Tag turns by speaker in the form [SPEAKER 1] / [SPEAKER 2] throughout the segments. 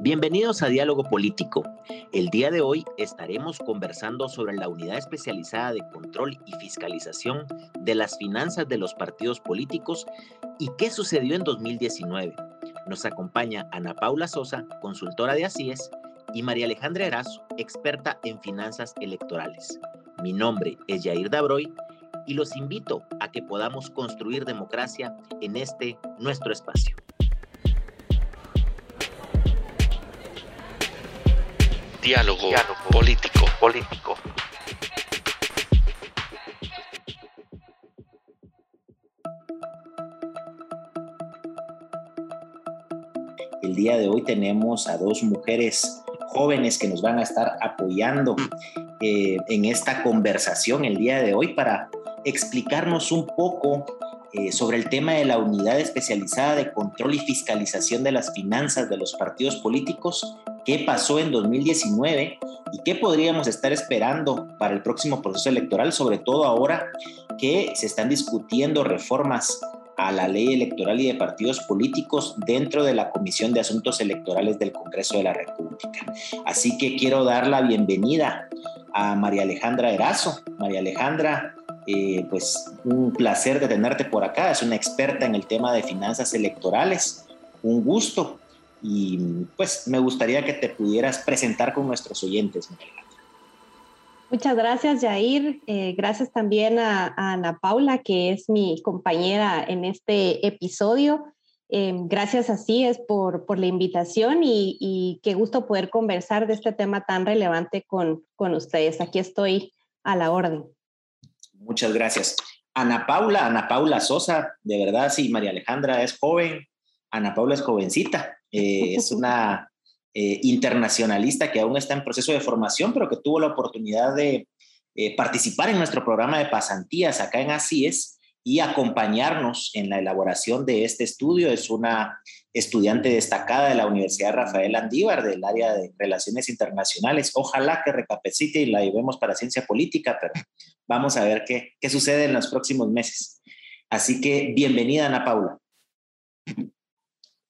[SPEAKER 1] Bienvenidos a Diálogo Político. El día de hoy estaremos conversando sobre la unidad especializada de control y fiscalización de las finanzas de los partidos políticos y qué sucedió en 2019. Nos acompaña Ana Paula Sosa, consultora de ACIES, y María Alejandra Erazo, experta en finanzas electorales. Mi nombre es Yair Dabroy y los invito a que podamos construir democracia en este nuestro espacio.
[SPEAKER 2] Diálogo, político. político.
[SPEAKER 1] El día de hoy tenemos a dos mujeres jóvenes que nos van a estar apoyando eh, en esta conversación el día de hoy para explicarnos un poco eh, sobre el tema de la unidad especializada de control y fiscalización de las finanzas de los partidos políticos qué pasó en 2019 y qué podríamos estar esperando para el próximo proceso electoral, sobre todo ahora que se están discutiendo reformas a la ley electoral y de partidos políticos dentro de la Comisión de Asuntos Electorales del Congreso de la República. Así que quiero dar la bienvenida a María Alejandra Erazo. María Alejandra, eh, pues un placer de tenerte por acá, es una experta en el tema de finanzas electorales. Un gusto y pues me gustaría que te pudieras presentar con nuestros oyentes.
[SPEAKER 3] Muchas gracias, Jair. Eh, gracias también a, Ana Paula, que es mi compañera en este episodio. Eh, gracias así es por, por la invitación y, y, qué gusto poder conversar de este tema tan relevante con, con ustedes. Aquí estoy a la orden.
[SPEAKER 1] Muchas gracias. Ana Paula, Ana Paula Sosa, de verdad, sí, María Alejandra es joven, Ana Paula es jovencita, eh, es una eh, internacionalista que aún está en proceso de formación, pero que tuvo la oportunidad de eh, participar en nuestro programa de pasantías acá en ACIES y acompañarnos en la elaboración de este estudio. Es una estudiante destacada de la Universidad Rafael Andívar del área de Relaciones Internacionales. Ojalá que recapacite y la llevemos para ciencia política, pero vamos a ver qué, qué sucede en los próximos meses. Así que bienvenida, Ana Paula.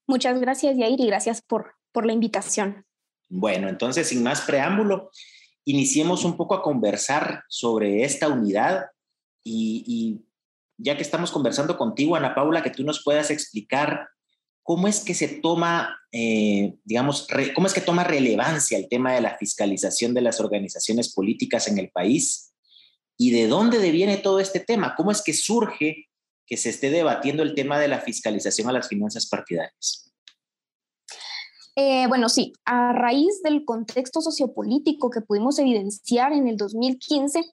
[SPEAKER 4] Muchas gracias, Yair, y gracias por, por la invitación.
[SPEAKER 1] Bueno, entonces, sin más preámbulo, iniciemos un poco a conversar sobre esta unidad y, ya que estamos conversando contigo, Ana Paula, que tú nos puedas explicar cómo es que se toma, eh, digamos, cómo es que toma relevancia el tema de la fiscalización de las organizaciones políticas en el país y de dónde deviene todo este tema, cómo es que surge que se esté debatiendo el tema de la fiscalización a las finanzas partidarias.
[SPEAKER 4] Eh, bueno, sí, a raíz del contexto sociopolítico que pudimos evidenciar en el 2015,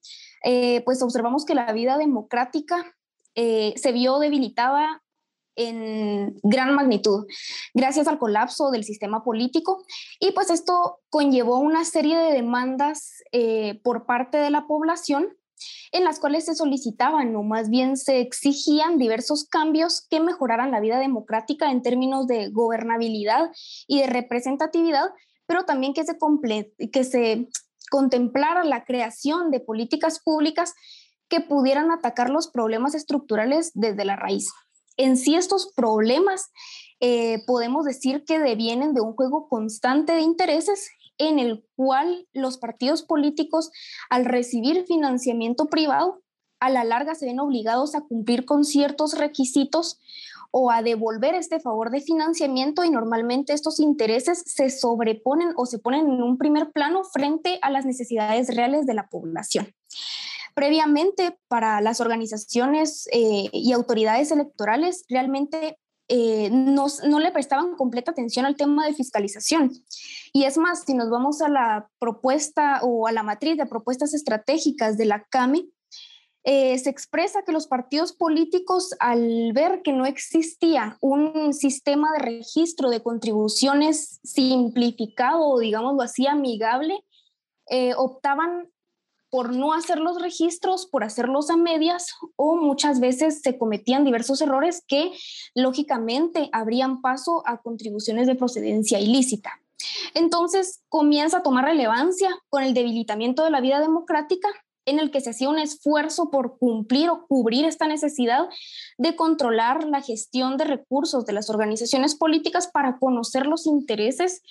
[SPEAKER 4] eh, pues observamos que la vida democrática eh, se vio debilitada en gran magnitud gracias al colapso del sistema político y pues esto conllevó una serie de demandas por parte de la población en las cuales se solicitaban o más bien se exigían diversos cambios que mejoraran la vida democrática en términos de gobernabilidad y de representatividad, pero también que se, que se contemplara la creación de políticas públicas que pudieran atacar los problemas estructurales desde la raíz. En sí estos problemas eh, podemos decir que devienen de un juego constante de intereses en el cual los partidos políticos, al recibir financiamiento privado, a la larga se ven obligados a cumplir con ciertos requisitos o a devolver este favor de financiamiento y normalmente estos intereses se sobreponen o se ponen en un primer plano frente a las necesidades reales de la población. Previamente, para las organizaciones eh, y autoridades electorales, realmente eh, no, le prestaban completa atención al tema de fiscalización. Y es más, si nos vamos a la propuesta o a la matriz de propuestas estratégicas de la CAME, eh, se expresa que los partidos políticos, al ver que no existía un sistema de registro de contribuciones simplificado o, digámoslo así, amigable, eh, optaban por no hacer los registros, por hacerlos a medias o muchas veces se cometían diversos errores que lógicamente abrían paso a contribuciones de procedencia ilícita. Entonces comienza a tomar relevancia con el debilitamiento de la vida democrática en el que se hacía un esfuerzo por cumplir o cubrir esta necesidad de controlar la gestión de recursos de las organizaciones políticas para conocer los intereses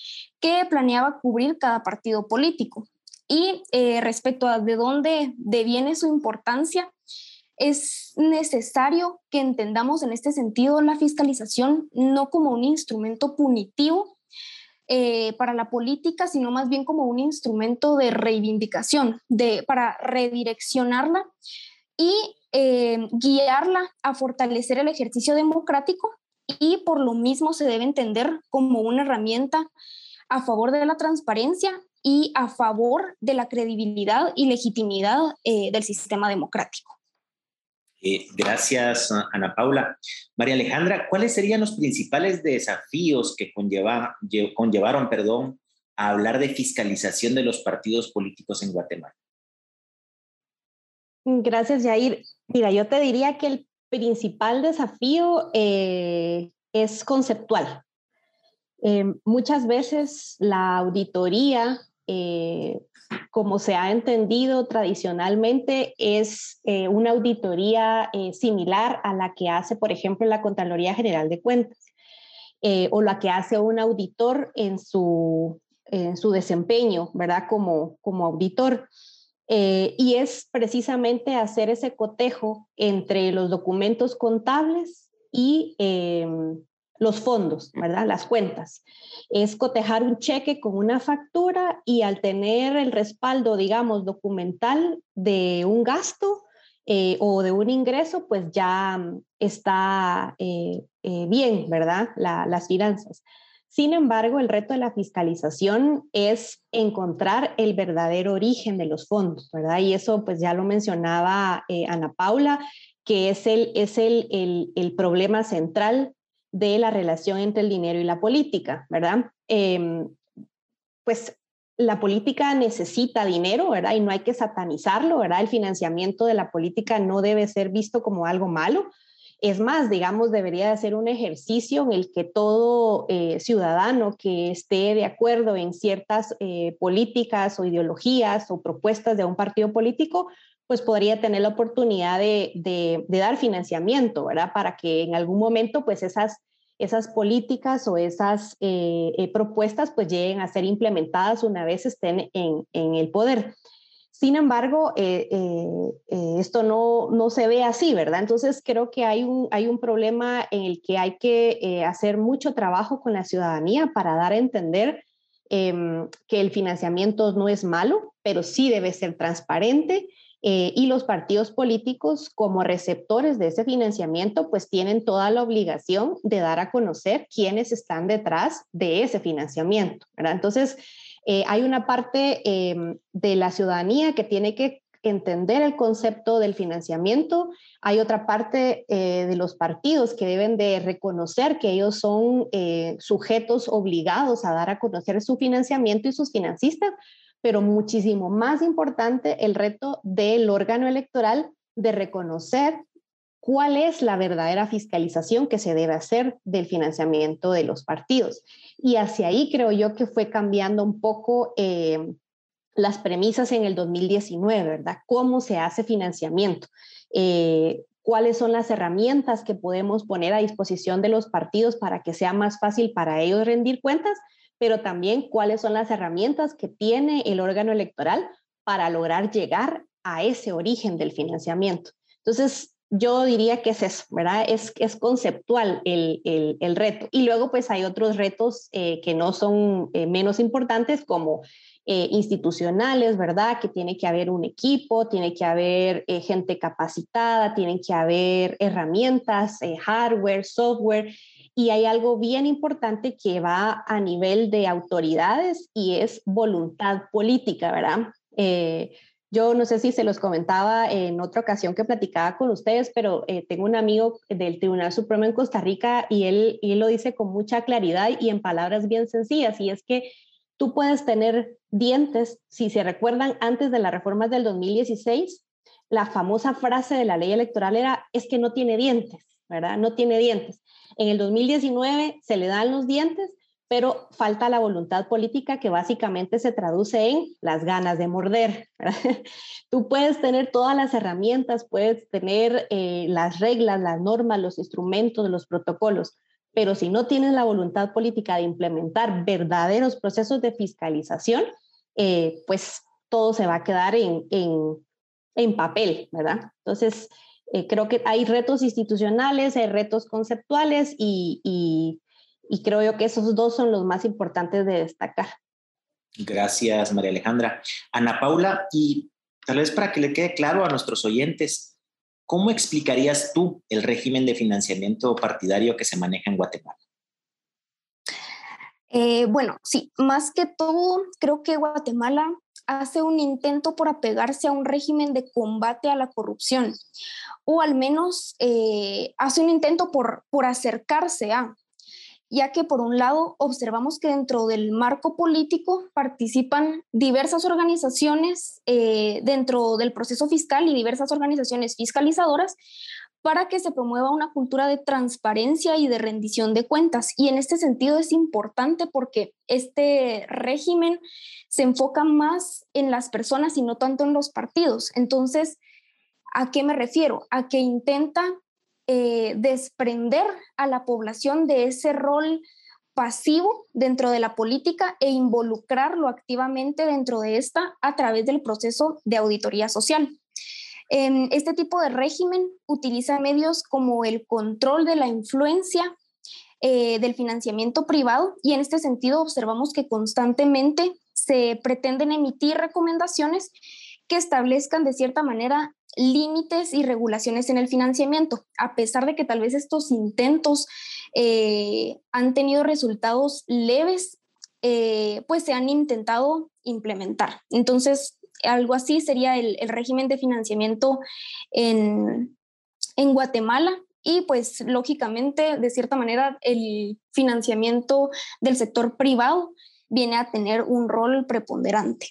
[SPEAKER 4] que planeaba cubrir cada partido político. Y eh, respecto a de dónde deviene su importancia, es necesario que entendamos en este sentido la fiscalización no como un instrumento punitivo eh, para la política, sino más bien como un instrumento de reivindicación, de, para redireccionarla y eh, guiarla a fortalecer el ejercicio democrático y por lo mismo se debe entender como una herramienta a favor de la transparencia y a favor de la credibilidad y legitimidad eh, del sistema democrático.
[SPEAKER 1] Eh, gracias, Ana Paula. María Alejandra, ¿cuáles serían los principales desafíos que conllevaron perdón, a hablar de fiscalización de los partidos políticos en Guatemala?
[SPEAKER 3] Gracias, Jair. Mira, yo te diría que el principal desafío eh, es conceptual. Eh, muchas veces la auditoría como se ha entendido tradicionalmente, es eh, una auditoría eh, similar a la que hace, por ejemplo, la Contraloría General de Cuentas eh, o la que hace un auditor en su, en su desempeño, ¿verdad? Como, como auditor. y es precisamente hacer ese cotejo entre los documentos contables y los fondos, ¿verdad? Las cuentas. Es cotejar un cheque con una factura y al tener el respaldo, digamos, documental de un gasto eh, o de un ingreso, pues ya mm, está eh, eh, bien, ¿verdad? las finanzas. Sin embargo, el reto de la fiscalización es encontrar el verdadero origen de los fondos, ¿verdad? Y eso pues ya lo mencionaba Ana Paula, que es el, es el, el, el problema central de la relación entre el dinero y la política, ¿verdad? Em, pues la política necesita dinero, ¿verdad? Y no hay que satanizarlo, ¿verdad? El financiamiento de la política no debe ser visto como algo malo. Es más, digamos, debería de ser un ejercicio en el que todo eh, ciudadano que esté de acuerdo en ciertas eh, políticas o ideologías o propuestas de un partido político, pues podría tener la oportunidad de, dar financiamiento, ¿verdad? Para que en algún momento, pues esas, esas políticas o esas eh, eh, propuestas, pues lleguen a ser implementadas una vez estén en, el poder. Sin embargo, eh, esto no, no, se ve así, ¿verdad? Entonces creo que hay un, hay un problema en el que hay que hacer mucho trabajo con la ciudadanía para dar a entender em, que el financiamiento no es malo, pero sí debe ser transparente eh, y los partidos políticos como receptores de ese financiamiento pues tienen toda la obligación de dar a conocer quiénes están detrás de ese financiamiento. ¿verdad? Entonces, eh, hay una parte em, de la ciudadanía que tiene que entender el concepto del financiamiento. Hay otra parte eh, de los partidos que deben de reconocer que ellos son sujetos obligados a dar a conocer su financiamiento y sus financistas, pero muchísimo más importante el reto del órgano electoral de reconocer cuál es la verdadera fiscalización que se debe hacer del financiamiento de los partidos. Y hacia ahí creo yo que fue cambiando un poco eh, las premisas en el 2019, ¿verdad? ¿Cómo se hace financiamiento? Eh, ¿Cuáles son las herramientas que podemos poner a disposición de los partidos para que sea más fácil para ellos rendir cuentas? Pero también cuáles son las herramientas que tiene el órgano electoral para lograr llegar a ese origen del financiamiento. Entonces, yo diría que es eso, ¿verdad? Es, es conceptual el, el, reto. Y luego, pues hay otros retos eh, que no son eh, menos importantes, como eh, institucionales, ¿verdad? Que tiene que haber un equipo, tiene que haber gente capacitada, tienen que haber herramientas, hardware, software, y hay algo bien importante que va a nivel de autoridades y es voluntad política, ¿verdad? Eh, yo no sé si se los comentaba en otra ocasión que platicaba con ustedes, pero eh, tengo un amigo del Tribunal Supremo en Costa Rica y él, y él lo dice con mucha claridad y en palabras bien sencillas, y es que tú puedes tener dientes, si se recuerdan, antes de las reformas del 2016, la famosa frase de la ley electoral era, es que no tiene dientes, ¿verdad? No tiene dientes. En el 2019 se le dan los dientes, pero falta la voluntad política que básicamente se traduce en las ganas de morder. Tú puedes tener todas las herramientas, puedes tener eh, las reglas, las normas, los instrumentos, los protocolos, pero si no tienes la voluntad política de implementar verdaderos procesos de fiscalización, eh, pues todo se va a quedar en, en, papel, ¿verdad? Entonces, eh, creo que hay retos institucionales, hay retos conceptuales y, y, y creo yo que esos dos son los más importantes de destacar.
[SPEAKER 1] Gracias, María Alejandra. Ana Paula, y tal vez para que le quede claro a nuestros oyentes, ¿cómo explicarías tú el régimen de financiamiento partidario que se maneja en Guatemala?
[SPEAKER 4] Eh, bueno, sí, más que todo, creo que Guatemala hace un intento por apegarse a un régimen de combate a la corrupción, o al menos eh, hace un intento por, por acercarse a, ya que por un lado observamos que dentro del marco político participan diversas organizaciones eh, dentro del proceso fiscal y diversas organizaciones fiscalizadoras para que se promueva una cultura de transparencia y de rendición de cuentas. Y en este sentido es importante porque este régimen se enfoca más en las personas y no tanto en los partidos. Entonces, ¿a qué me refiero? A que intenta eh, desprender a la población de ese rol pasivo dentro de la política e involucrarlo activamente dentro de esta a través del proceso de auditoría social. Este tipo de régimen utiliza medios como el control de la influencia eh, del financiamiento privado y en este sentido observamos que constantemente se pretenden emitir recomendaciones que establezcan de cierta manera límites y regulaciones en el financiamiento, a pesar de que tal vez estos intentos eh, han tenido resultados leves, eh, pues se han intentado implementar. Entonces, algo así sería el, régimen de financiamiento en, en Guatemala y pues lógicamente, de cierta manera, el financiamiento del sector privado viene a tener un rol preponderante.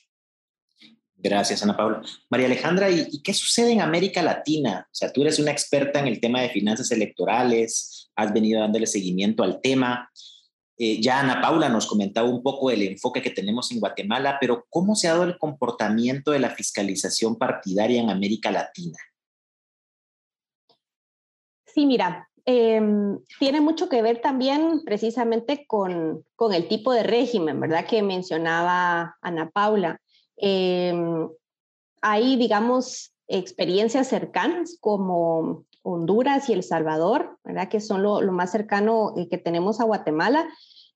[SPEAKER 1] Gracias, Ana Paula. María Alejandra, ¿y, qué sucede en América Latina? O sea, tú eres una experta en el tema de finanzas electorales, has venido dándole seguimiento al tema. Eh, ya Ana Paula nos comentaba un poco el enfoque que tenemos en Guatemala, pero ¿cómo se ha dado el comportamiento de la fiscalización partidaria en América Latina?
[SPEAKER 3] Sí, mira, em, tiene mucho que ver también precisamente con, con, el tipo de régimen, ¿verdad? Que mencionaba Ana Paula. Em, hay, digamos, experiencias cercanas como Honduras y El Salvador, ¿verdad? Que son lo, más cercano eh, que tenemos a Guatemala,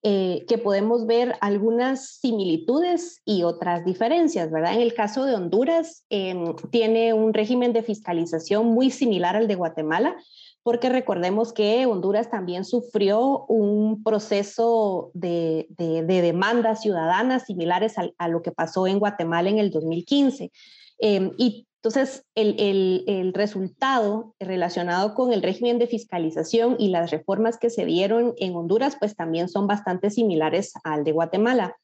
[SPEAKER 3] eh, que podemos ver algunas similitudes y otras diferencias, ¿verdad? En el caso de Honduras, em, tiene un régimen de fiscalización muy similar al de Guatemala, porque recordemos que Honduras también sufrió un proceso de, demandas ciudadanas similares a, lo que pasó en Guatemala en el 2015. Em, y entonces, el, el, resultado relacionado con el régimen de fiscalización y las reformas que se dieron en Honduras, pues también son bastante similares al de Guatemala.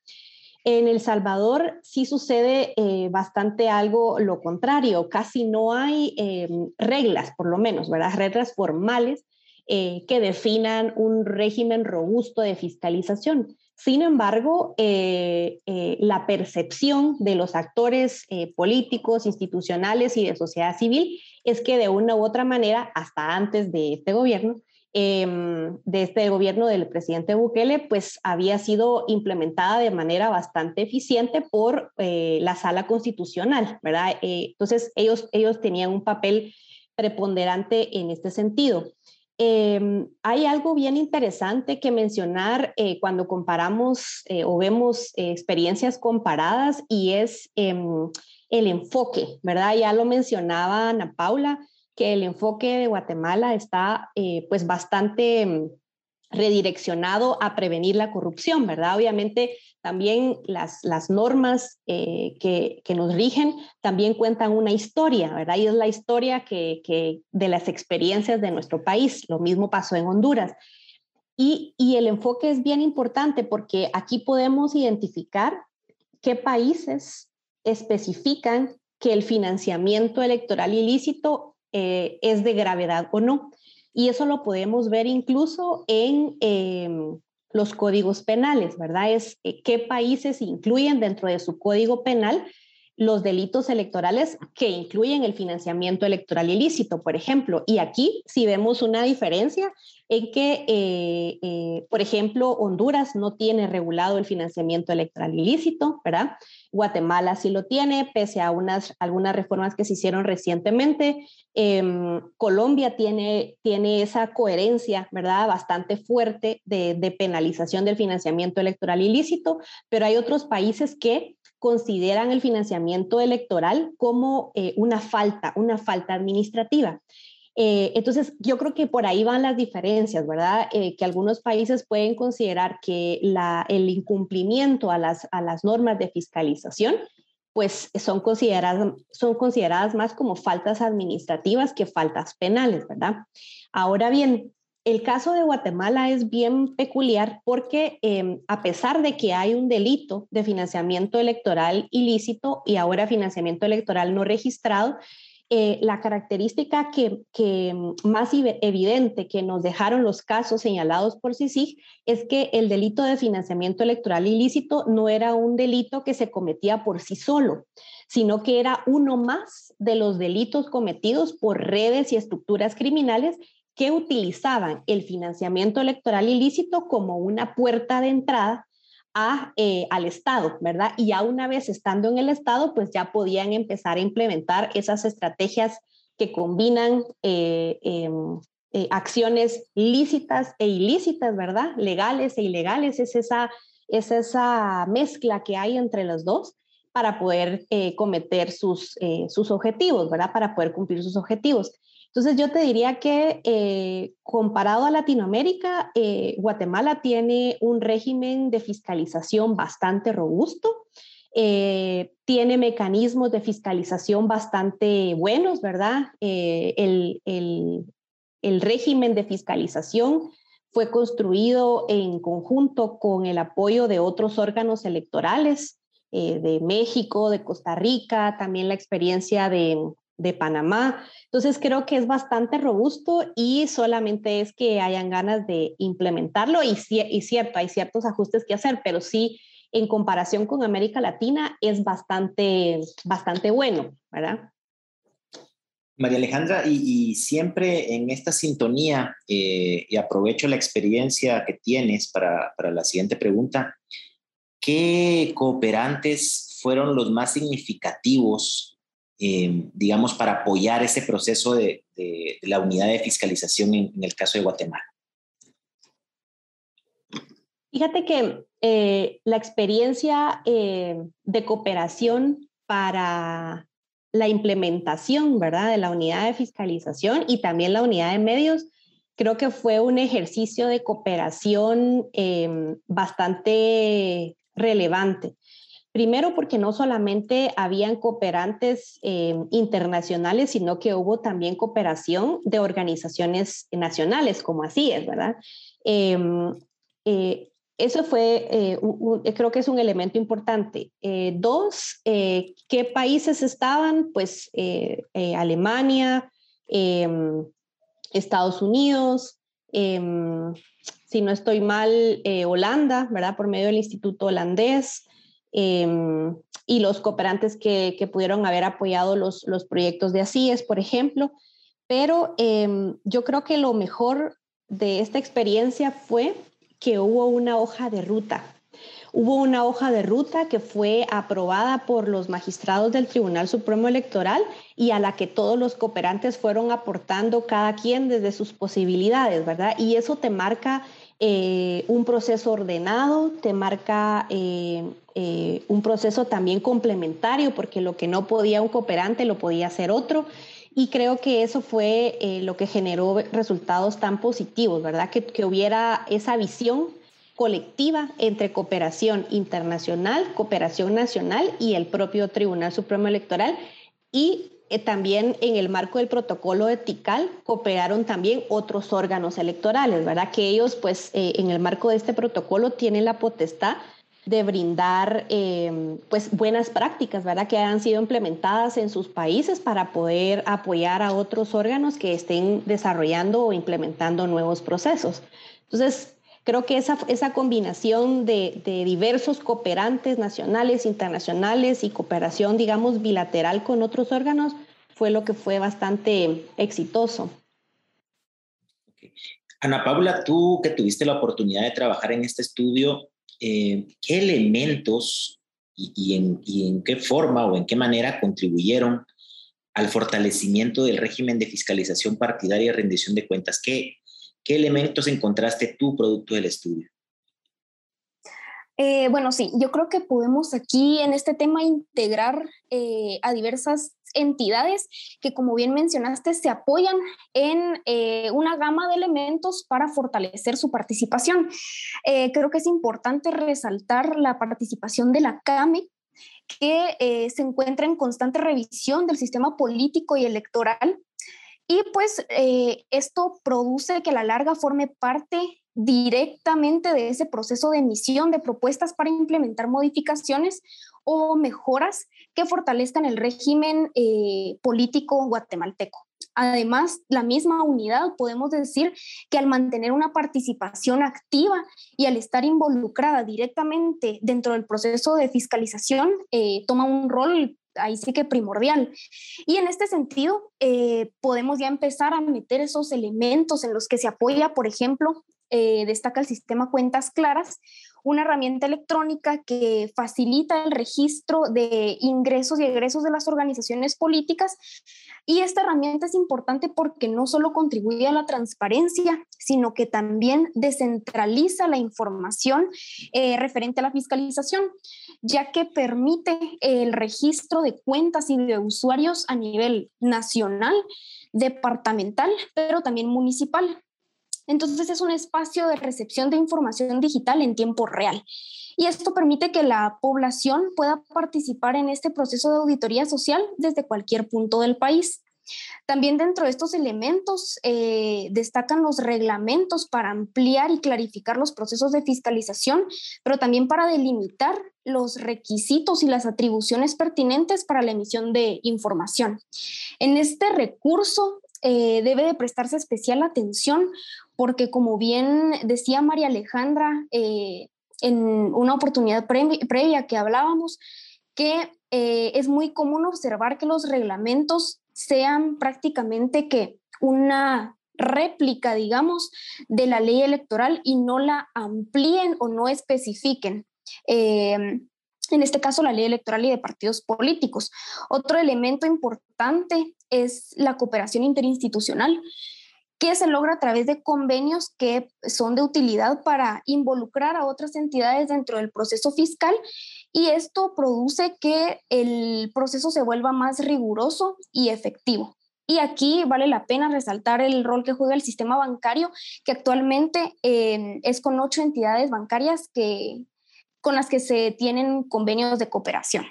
[SPEAKER 3] En El Salvador sí sucede eh, bastante algo lo contrario, casi no hay eh, reglas, por lo menos, ¿verdad? Reglas formales eh, que definan un régimen robusto de fiscalización. Sin embargo, la percepción de los actores políticos, institucionales y de sociedad civil es que de una u otra manera, hasta antes de este gobierno, Em, de este gobierno del presidente Bukele, pues había sido implementada de manera bastante eficiente por eh, la sala constitucional, ¿verdad? Eh, entonces, ellos, ellos tenían un papel preponderante en este sentido. Em, hay algo bien interesante que mencionar eh, cuando comparamos o vemos experiencias comparadas y es em, el enfoque, ¿verdad? Ya lo mencionaba Ana Paula, que el enfoque de Guatemala está eh, pues bastante mm, redireccionado a prevenir la corrupción, ¿verdad? Obviamente también las, las normas eh, que, que, nos rigen también cuentan una historia, ¿verdad? Y es la historia que, que, de las experiencias de nuestro país. Lo mismo pasó en Honduras. Y, y el enfoque es bien importante porque aquí podemos identificar qué países especifican que el financiamiento electoral ilícito eh, es de gravedad o no. Y eso lo podemos ver incluso en em, los códigos penales, ¿verdad? Es eh, qué países incluyen dentro de su código penal los delitos electorales que incluyen el financiamiento electoral ilícito, por ejemplo. Y aquí sí vemos una diferencia en que, eh, eh, por ejemplo, Honduras no tiene regulado el financiamiento electoral ilícito, ¿verdad? Guatemala sí lo tiene, pese a unas, algunas reformas que se hicieron recientemente. Em, Colombia tiene, tiene esa coherencia, ¿verdad? Bastante fuerte de penalización del financiamiento electoral ilícito, pero hay otros países que consideran el financiamiento electoral como eh, una falta, una falta administrativa. Eh, entonces, yo creo que por ahí van las diferencias, ¿verdad? Eh, que algunos países pueden considerar que el incumplimiento a las, a las normas de fiscalización, pues son consideradas, son consideradas más como faltas administrativas que faltas penales, ¿verdad? Ahora bien, el caso de Guatemala es bien peculiar porque em, a pesar de que hay un delito de financiamiento electoral ilícito y ahora financiamiento electoral no registrado, eh, la característica que, más evidente que nos dejaron los casos señalados por CICIG es que el delito de financiamiento electoral ilícito no era un delito que se cometía por sí solo, sino que era uno más de los delitos cometidos por redes y estructuras criminales que utilizaban el financiamiento electoral ilícito como una puerta de entrada eh, al Estado, ¿verdad? Y ya una vez estando en el Estado, pues ya podían empezar a implementar esas estrategias que combinan eh, em, eh, acciones lícitas e ilícitas, ¿verdad? Legales e ilegales, es esa, es esa mezcla que hay entre los dos para poder cometer sus, sus objetivos, ¿verdad? Para poder cumplir sus objetivos. Entonces yo te diría que eh, comparado a Latinoamérica, eh, Guatemala tiene un régimen de fiscalización bastante robusto, eh, tiene mecanismos de fiscalización bastante buenos, ¿verdad? El, el, régimen de fiscalización fue construido en conjunto con el apoyo de otros órganos electorales de México, de Costa Rica, también la experiencia de, de Panamá. Entonces creo que es bastante robusto y solamente es que hayan ganas de implementarlo y, cierto, hay ciertos ajustes que hacer, pero sí en comparación con América Latina es bastante, bastante bueno, ¿verdad?
[SPEAKER 1] María Alejandra, y, siempre en esta sintonía, eh, y aprovecho la experiencia que tienes para, para la siguiente pregunta, ¿qué cooperantes fueron los más significativos eh, digamos, para apoyar ese proceso de, la unidad de fiscalización en, el caso de Guatemala?
[SPEAKER 3] Fíjate que eh, la experiencia eh, de cooperación para la implementación, ¿verdad?, de la unidad de fiscalización y también la unidad de medios, creo que fue un ejercicio de cooperación bastante relevante. Primero porque no solamente habían cooperantes eh, internacionales, sino que hubo también cooperación de organizaciones nacionales, como así es, ¿verdad? Em, eh, eso fue, eh, creo que es un elemento importante. dos, ¿qué países estaban? Pues Alemania, em, Estados Unidos, em, si no estoy mal, Holanda, ¿verdad? Por medio del Instituto Holandés. Em, y los cooperantes que, que, pudieron haber apoyado los, los proyectos de ASIES, por ejemplo. Pero em, yo creo que lo mejor de esta experiencia fue que hubo una hoja de ruta. Hubo una hoja de ruta que fue aprobada por los magistrados del Tribunal Supremo Electoral y a la que todos los cooperantes fueron aportando cada quien desde sus posibilidades, ¿verdad? Y eso te marca eh, un proceso ordenado, te marca eh, eh, un proceso también complementario, porque lo que no podía un cooperante lo podía hacer otro. Y creo que eso fue lo que generó resultados tan positivos, ¿verdad? Que, que hubiera esa visión colectiva entre cooperación internacional, cooperación nacional y el propio Tribunal Supremo Electoral y también en el marco del protocolo etical cooperaron también otros órganos electorales, ¿verdad? Que ellos, pues, eh, en el marco de este protocolo tienen la potestad de brindar, em, pues, buenas prácticas, ¿verdad? Que han sido implementadas en sus países para poder apoyar a otros órganos que estén desarrollando o implementando nuevos procesos. Entonces, Creo que esa, esa combinación de, de, diversos cooperantes nacionales, internacionales y cooperación, digamos, bilateral con otros órganos fue lo que fue bastante exitoso.
[SPEAKER 1] Ana Paula, tú que tuviste la oportunidad de trabajar en este estudio, eh, ¿qué elementos y, en, y en qué forma o en qué manera contribuyeron al fortalecimiento del régimen de fiscalización partidaria y rendición de cuentas? ¿Qué, qué elementos encontraste tú producto del estudio?
[SPEAKER 4] Eh, bueno, sí, yo creo que podemos aquí en este tema integrar eh, a diversas entidades que, como bien mencionaste, se apoyan en eh, una gama de elementos para fortalecer su participación. creo que es importante resaltar la participación de la CAME, que se encuentra en constante revisión del sistema político y electoral. Y pues esto produce que a la larga forme parte directamente de ese proceso de emisión de propuestas para implementar modificaciones o mejoras que fortalezcan el régimen eh, político guatemalteco. Además, la misma unidad, podemos decir que al mantener una participación activa y al estar involucrada directamente dentro del proceso de fiscalización, eh, toma un rol ahí sí que primordial. Y en este sentido, eh, podemos ya empezar a meter esos elementos en los que se apoya, por ejemplo, destaca el sistema Cuentas Claras, una herramienta electrónica que facilita el registro de ingresos y egresos de las organizaciones políticas. Y esta herramienta es importante porque no solo contribuye a la transparencia, sino que también descentraliza la información eh, referente a la fiscalización, ya que permite el registro de cuentas y de usuarios a nivel nacional, departamental, pero también municipal. Entonces es un espacio de recepción de información digital en tiempo real. Y esto permite que la población pueda participar en este proceso de auditoría social desde cualquier punto del país. También dentro de estos elementos eh, destacan los reglamentos para ampliar y clarificar los procesos de fiscalización, pero también para delimitar los requisitos y las atribuciones pertinentes para la emisión de información. En este recurso eh, debe de prestarse especial atención porque como bien decía María Alejandra eh, en una oportunidad previa que hablábamos, que eh, es muy común observar que los reglamentos sean prácticamente que una réplica, digamos, de la ley electoral y no la amplíen o no especifiquen. Eh, en este caso, la ley electoral y de partidos políticos. Otro elemento importante es la cooperación interinstitucional que se logra a través de convenios que son de utilidad para involucrar a otras entidades dentro del proceso fiscal y esto produce que el proceso se vuelva más riguroso y efectivo. Y aquí vale la pena resaltar el rol que juega el sistema bancario, que actualmente eh, es con ocho entidades bancarias que, con las que se tienen convenios de cooperación.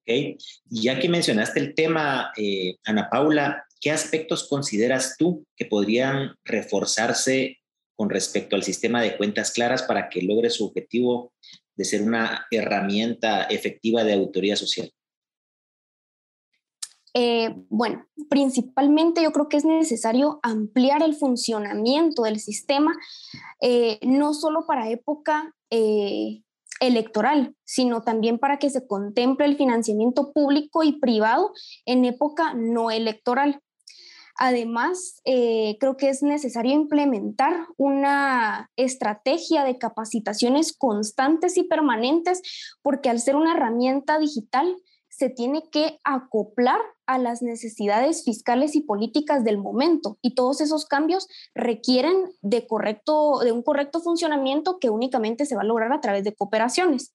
[SPEAKER 1] Ok, ya que mencionaste el tema, eh, Ana Paula, ¿qué aspectos consideras tú que podrían reforzarse con respecto al sistema de cuentas claras para que logre su objetivo de ser una herramienta efectiva de auditoría social?
[SPEAKER 4] Eh, bueno, principalmente yo creo que es necesario ampliar el funcionamiento del sistema, eh, no solo para época eh, electoral, sino también para que se contemple el financiamiento público y privado en época no electoral. Además, eh, creo que es necesario implementar una estrategia de capacitaciones constantes y permanentes, porque al ser una herramienta digital, se tiene que acoplar a las necesidades fiscales y políticas del momento y todos esos cambios requieren de, correcto, de un correcto funcionamiento que únicamente se va a lograr a través de cooperaciones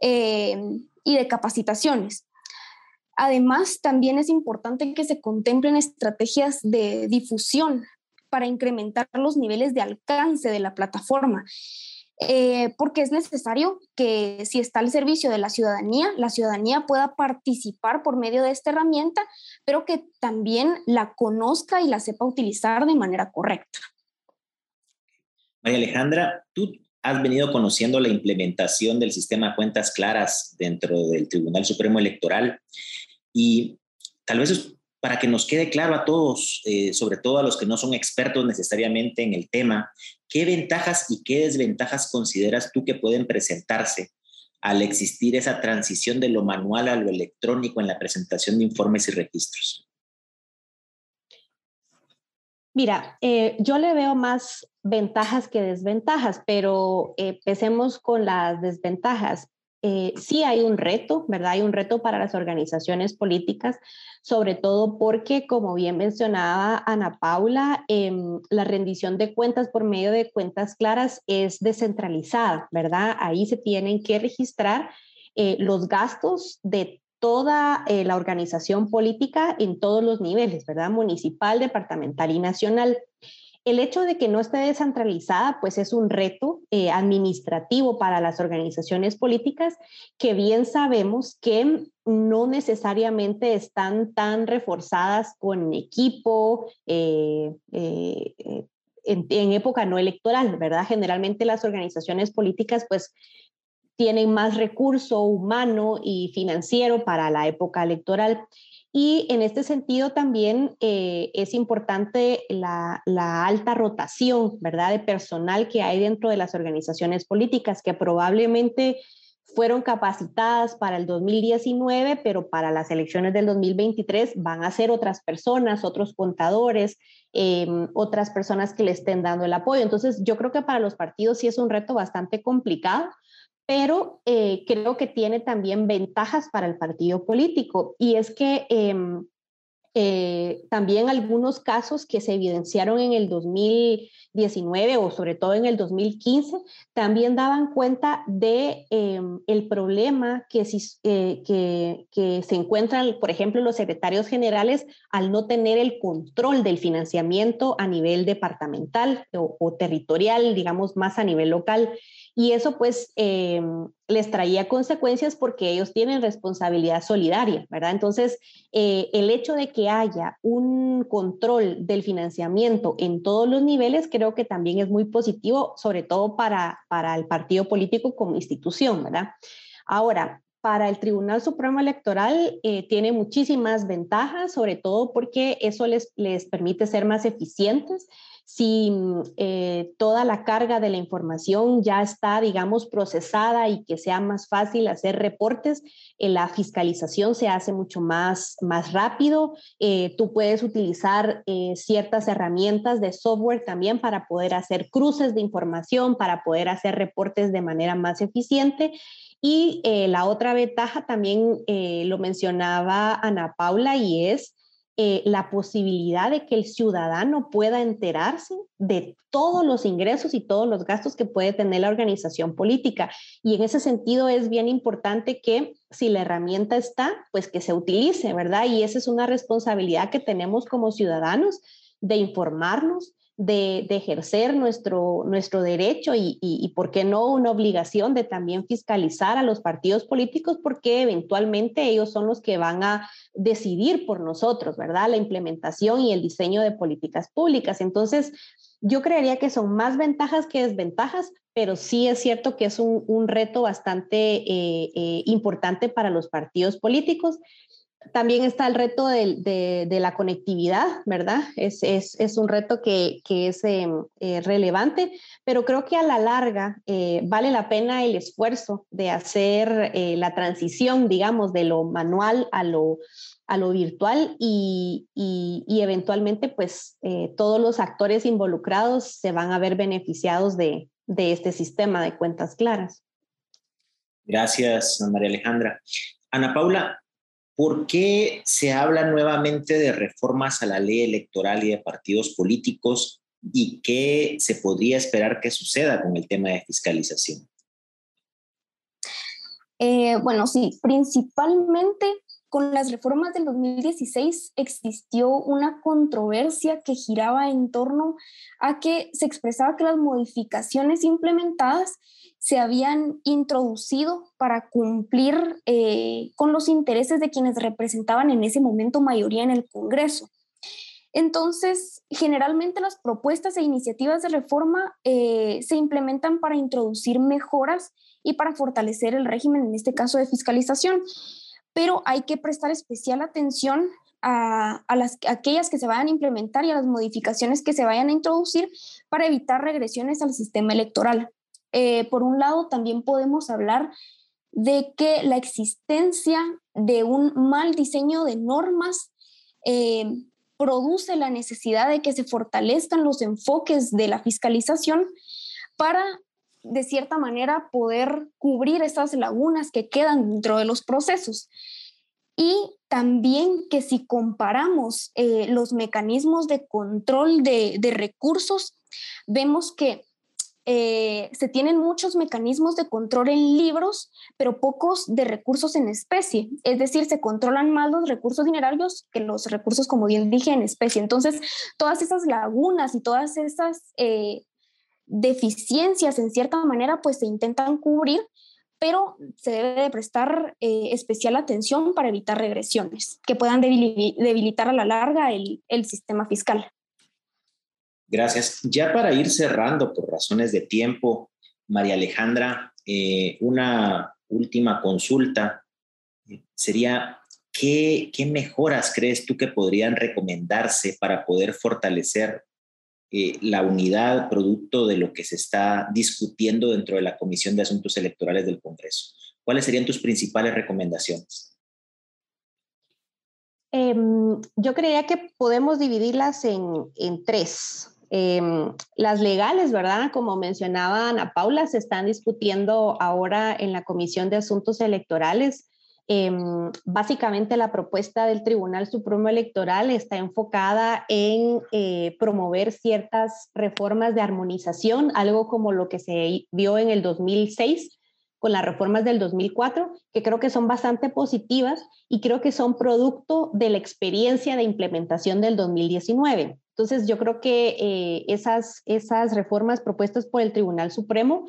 [SPEAKER 4] eh, y de capacitaciones. Además, también es importante que se contemplen estrategias de difusión para incrementar los niveles de alcance de la plataforma, eh, porque es necesario que si está al servicio de la ciudadanía, la ciudadanía pueda participar por medio de esta herramienta, pero que también la conozca y la sepa utilizar de manera correcta.
[SPEAKER 1] María Alejandra, tú has venido conociendo la implementación del sistema cuentas claras dentro del Tribunal Supremo Electoral y tal vez para que nos quede claro a todos, eh, sobre todo a los que no son expertos necesariamente en el tema, qué ventajas y qué desventajas consideras tú que pueden presentarse al existir esa transición de lo manual a lo electrónico en la presentación de informes y registros?
[SPEAKER 3] Mira, eh, yo le veo más ventajas que desventajas, pero eh, empecemos con las desventajas. Eh, sí hay un reto, ¿verdad? Hay un reto para las organizaciones políticas, sobre todo porque, como bien mencionaba Ana Paula, em, la rendición de cuentas por medio de cuentas claras es descentralizada, ¿verdad? Ahí se tienen que registrar eh, los gastos de toda eh, la organización política en todos los niveles, ¿verdad? Municipal, departamental y nacional. El hecho de que no esté descentralizada, pues es un reto eh, administrativo para las organizaciones políticas que bien sabemos que no necesariamente están tan reforzadas con equipo eh, eh, en, en, época no electoral, ¿verdad? Generalmente las organizaciones políticas pues tienen más recurso humano y financiero para la época electoral. Y en este sentido también eh, es importante la, alta rotación, ¿verdad?, de personal que hay dentro de las organizaciones políticas, que probablemente fueron capacitadas para el 2019, pero para las elecciones del 2023 van a ser otras personas, otros contadores, em, otras personas que le estén dando el apoyo. Entonces, yo creo que para los partidos sí es un reto bastante complicado pero eh, creo que tiene también ventajas para el partido político y es que em, eh, también algunos casos que se evidenciaron en el 2019 o sobre todo en el 2015 también daban cuenta de em, problema que, eh, que, que, se encuentran, por ejemplo, los secretarios generales al no tener el control del financiamiento a nivel departamental o territorial, digamos, más a nivel local. Y eso pues eh, les traía consecuencias porque ellos tienen responsabilidad solidaria, ¿verdad? Entonces, eh, el hecho de que haya un control del financiamiento en todos los niveles creo que también es muy positivo, sobre todo para, para el partido político como institución, ¿verdad? Ahora, para el Tribunal Supremo Electoral eh, tiene muchísimas ventajas, sobre todo porque eso les, les permite ser más eficientes si mm, eh, toda la carga de la información ya está, digamos, procesada y que sea más fácil hacer reportes, eh, la fiscalización se hace mucho más, más rápido. Eh, tú puedes utilizar ciertas herramientas de software también para poder hacer cruces de información, para poder hacer reportes de manera más eficiente. Y la otra ventaja también lo mencionaba Ana Paula y es eh, la posibilidad de que el ciudadano pueda enterarse de todos los ingresos y todos los gastos que puede tener la organización política. Y en ese sentido es bien importante que si la herramienta está, pues que se utilice, ¿verdad? Y esa es una responsabilidad que tenemos como ciudadanos de informarnos, de, ejercer nuestro, nuestro derecho y, y, ¿por qué no, una obligación de también fiscalizar a los partidos políticos porque eventualmente ellos son los que van a decidir por nosotros, ¿verdad? La implementación y el diseño de políticas públicas. Entonces, yo creería que son más ventajas que desventajas, pero sí es cierto que es un, un reto bastante eh, eh, importante para los partidos políticos. También está el reto de, de, la conectividad, ¿verdad? Es, es, es un reto que, que es em, eh, relevante, pero creo que a la larga eh, vale la pena el esfuerzo de hacer eh, la transición, digamos, de lo manual a lo, a lo virtual y, y, y eventualmente pues todos los actores involucrados se van a ver beneficiados de, de este sistema de cuentas claras.
[SPEAKER 1] Gracias, María Alejandra. Ana Paula, ¿Por qué se habla nuevamente de reformas a la ley electoral y de partidos políticos y qué se podría esperar que suceda con el tema de fiscalización?
[SPEAKER 4] Eh, bueno, sí, principalmente con las reformas del 2016 existió una controversia que giraba en torno a que se expresaba que las modificaciones implementadas se habían introducido para cumplir eh, con los intereses de quienes representaban en ese momento mayoría en el Congreso. Entonces, generalmente las propuestas e iniciativas de reforma eh, se implementan para introducir mejoras y para fortalecer el régimen, en este caso de fiscalización, pero hay que prestar especial atención a, las, aquellas que se vayan a implementar y a las modificaciones que se vayan a introducir para evitar regresiones al sistema electoral. Eh, por un lado, también podemos hablar de que la existencia de un mal diseño de normas eh, produce la necesidad de que se fortalezcan los enfoques de la fiscalización para, de cierta manera, poder cubrir esas lagunas que quedan dentro de los procesos. Y también que si comparamos eh, los mecanismos de control de, recursos, vemos que eh, se tienen muchos mecanismos de control en libros, pero pocos de recursos en especie. Es decir, se controlan más los recursos dinerarios que los recursos, como bien dije, en especie. Entonces, todas esas lagunas y todas esas eh, deficiencias, en cierta manera, pues se intentan cubrir pero se debe de prestar eh, especial atención para evitar regresiones que puedan debilitar a la larga el, sistema fiscal.
[SPEAKER 1] Gracias. Ya para ir cerrando por razones de tiempo, María Alejandra, eh, una última consulta sería, ¿qué, ¿qué mejoras crees tú que podrían recomendarse para poder fortalecer eh, la unidad producto de lo que se está discutiendo dentro de la Comisión de Asuntos Electorales del Congreso. ¿Cuáles serían tus principales recomendaciones?
[SPEAKER 3] Em, yo creía que podemos dividirlas en, tres. Em, las legales, ¿verdad? Como mencionaba Ana Paula, se están discutiendo ahora en la Comisión de Asuntos Electorales Em, básicamente la propuesta del Tribunal Supremo Electoral está enfocada en eh, promover ciertas reformas de armonización, algo como lo que se vio en el 2006 con las reformas del 2004, que creo que son bastante positivas y creo que son producto de la experiencia de implementación del 2019. Entonces, yo creo que eh, esas, esas reformas propuestas por el Tribunal Supremo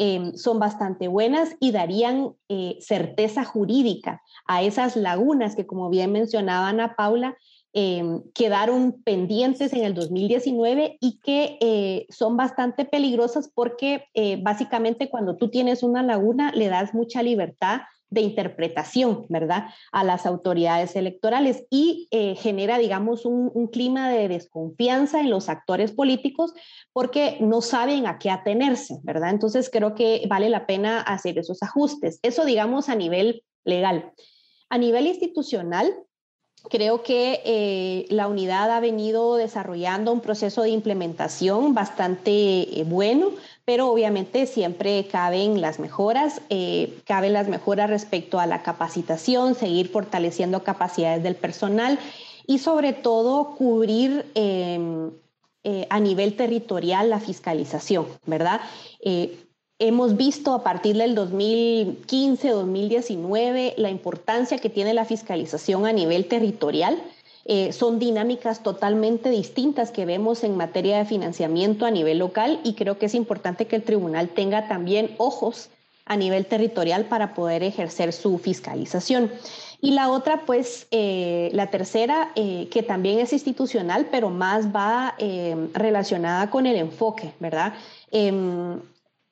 [SPEAKER 3] Em, son bastante buenas y darían eh, certeza jurídica a esas lagunas que, como bien mencionaba Ana Paula, em, quedaron pendientes en el 2019 y que eh, son bastante peligrosas porque eh, básicamente cuando tú tienes una laguna le das mucha libertad de interpretación, ¿verdad?, a las autoridades electorales y eh, genera, digamos, un, clima de desconfianza en los actores políticos porque no saben a qué atenerse, ¿verdad? Entonces creo que vale la pena hacer esos ajustes. Eso, digamos, a nivel legal. A nivel institucional, Creo que eh, la unidad ha venido desarrollando un proceso de implementación bastante eh, bueno, pero obviamente siempre caben las mejoras, eh, caben las mejoras respecto a la capacitación, seguir fortaleciendo capacidades del personal y sobre todo cubrir em, a nivel territorial la fiscalización, ¿verdad? Hemos visto a partir del 2015, 2019 la importancia que tiene la fiscalización a nivel territorial. Eh, son dinámicas totalmente distintas que vemos en materia de financiamiento a nivel local y creo que es importante que el tribunal tenga también ojos a nivel territorial para poder ejercer su fiscalización. Y la otra, pues, eh, la tercera, eh, que también es institucional, pero más va relacionada con el enfoque, ¿verdad? Em,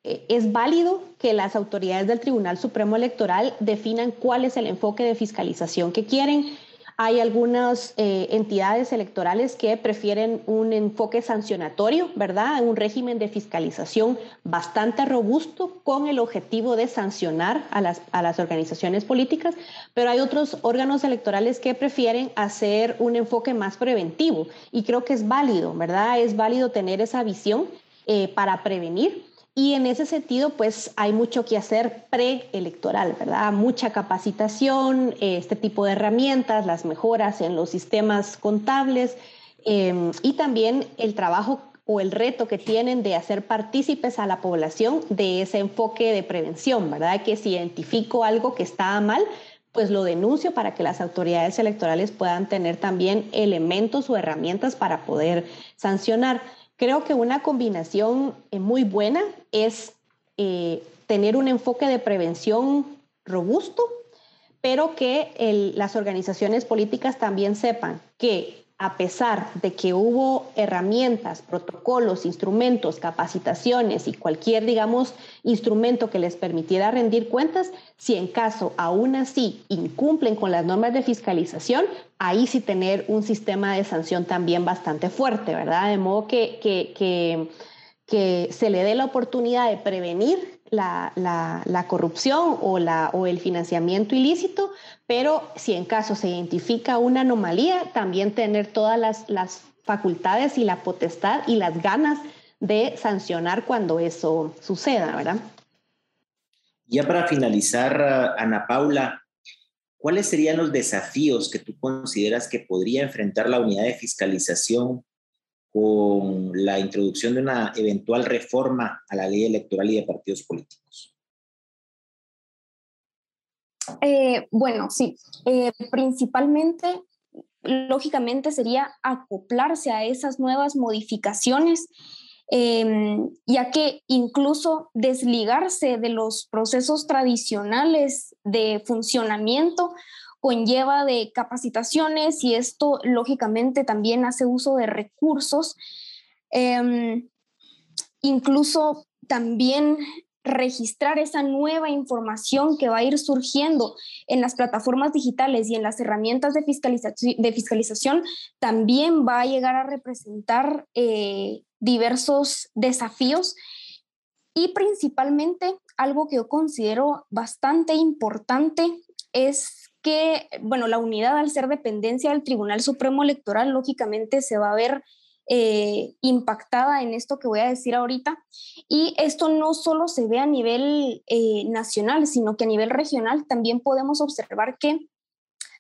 [SPEAKER 3] eh, es válido que las autoridades del Tribunal Supremo Electoral definan cuál es el enfoque de fiscalización que quieren. Hay algunas eh, entidades electorales que prefieren un enfoque sancionatorio, ¿verdad? Un régimen de fiscalización bastante robusto con el objetivo de sancionar a las, a las organizaciones políticas, pero hay otros órganos electorales que prefieren hacer un enfoque más preventivo y creo que es válido, ¿verdad? Es válido tener esa visión eh, para prevenir y en ese sentido, pues hay mucho que hacer preelectoral, ¿verdad? Mucha capacitación, este tipo de herramientas, las mejoras en los sistemas contables em, y también el trabajo o el reto que tienen de hacer partícipes a la población de ese enfoque de prevención, ¿verdad? Que si identifico algo que está mal, pues lo denuncio para que las autoridades electorales puedan tener también elementos o herramientas para poder sancionar. Creo que una combinación eh, muy buena es eh, tener un enfoque de prevención robusto, pero que las organizaciones políticas también sepan que a pesar de que hubo herramientas, protocolos, instrumentos, capacitaciones y cualquier, digamos, instrumento que les permitiera rendir cuentas, si en caso aún así incumplen con las normas de fiscalización, ahí sí tener un sistema de sanción también bastante fuerte, ¿verdad? De modo que, que, que, que se le dé la oportunidad de prevenir la, la, corrupción o, la, o el financiamiento ilícito, pero si en caso se identifica una anomalía, también tener todas las, las facultades y la potestad y las ganas de sancionar cuando eso suceda, ¿verdad?
[SPEAKER 1] Ya para finalizar, Ana Paula, ¿cuáles serían los desafíos que tú consideras que podría enfrentar la unidad de fiscalización con la introducción de una eventual reforma a la ley electoral y de partidos políticos?
[SPEAKER 4] Eh, bueno, sí, eh, principalmente, lógicamente, sería acoplarse a esas nuevas modificaciones, em, ya que incluso desligarse de los procesos tradicionales de funcionamiento conlleva de capacitaciones y esto lógicamente también hace uso de recursos. Em, incluso también registrar esa nueva información que va a ir surgiendo en las plataformas digitales y en las herramientas de, de fiscalización también va a llegar a representar eh, diversos desafíos y principalmente algo que yo considero bastante importante es que, bueno, la unidad al ser dependencia del Tribunal Supremo Electoral, lógicamente se va a ver eh, impactada en esto que voy a decir ahorita. Y esto no solo se ve a nivel eh, nacional, sino que a nivel regional también podemos observar que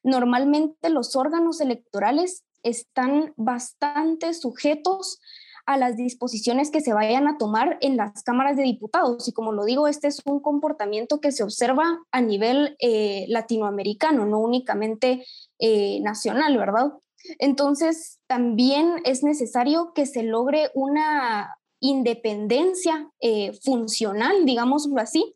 [SPEAKER 4] normalmente los órganos electorales están bastante sujetos a las disposiciones que se vayan a tomar en las cámaras de diputados. Y como lo digo, este es un comportamiento que se observa a nivel eh, latinoamericano, no únicamente eh, nacional, ¿verdad? Entonces, también es necesario que se logre una independencia eh, funcional, digámoslo así,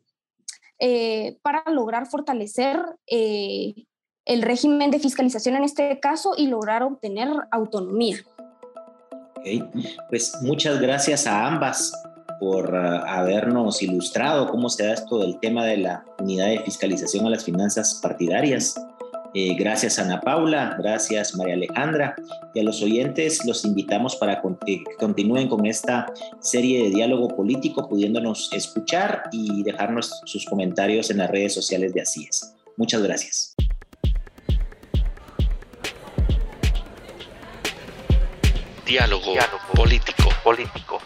[SPEAKER 4] para lograr fortalecer el régimen de fiscalización en este caso y lograr obtener autonomía.
[SPEAKER 1] Pues muchas gracias a ambas por uh, habernos ilustrado cómo se da esto del tema de la unidad de fiscalización a las finanzas partidarias. Eh, gracias Ana Paula, gracias María Alejandra y a los oyentes los invitamos para que continúen con esta serie de diálogo político pudiéndonos escuchar y dejarnos sus comentarios en las redes sociales de Así es. Muchas gracias.
[SPEAKER 2] Diálogo, político. político.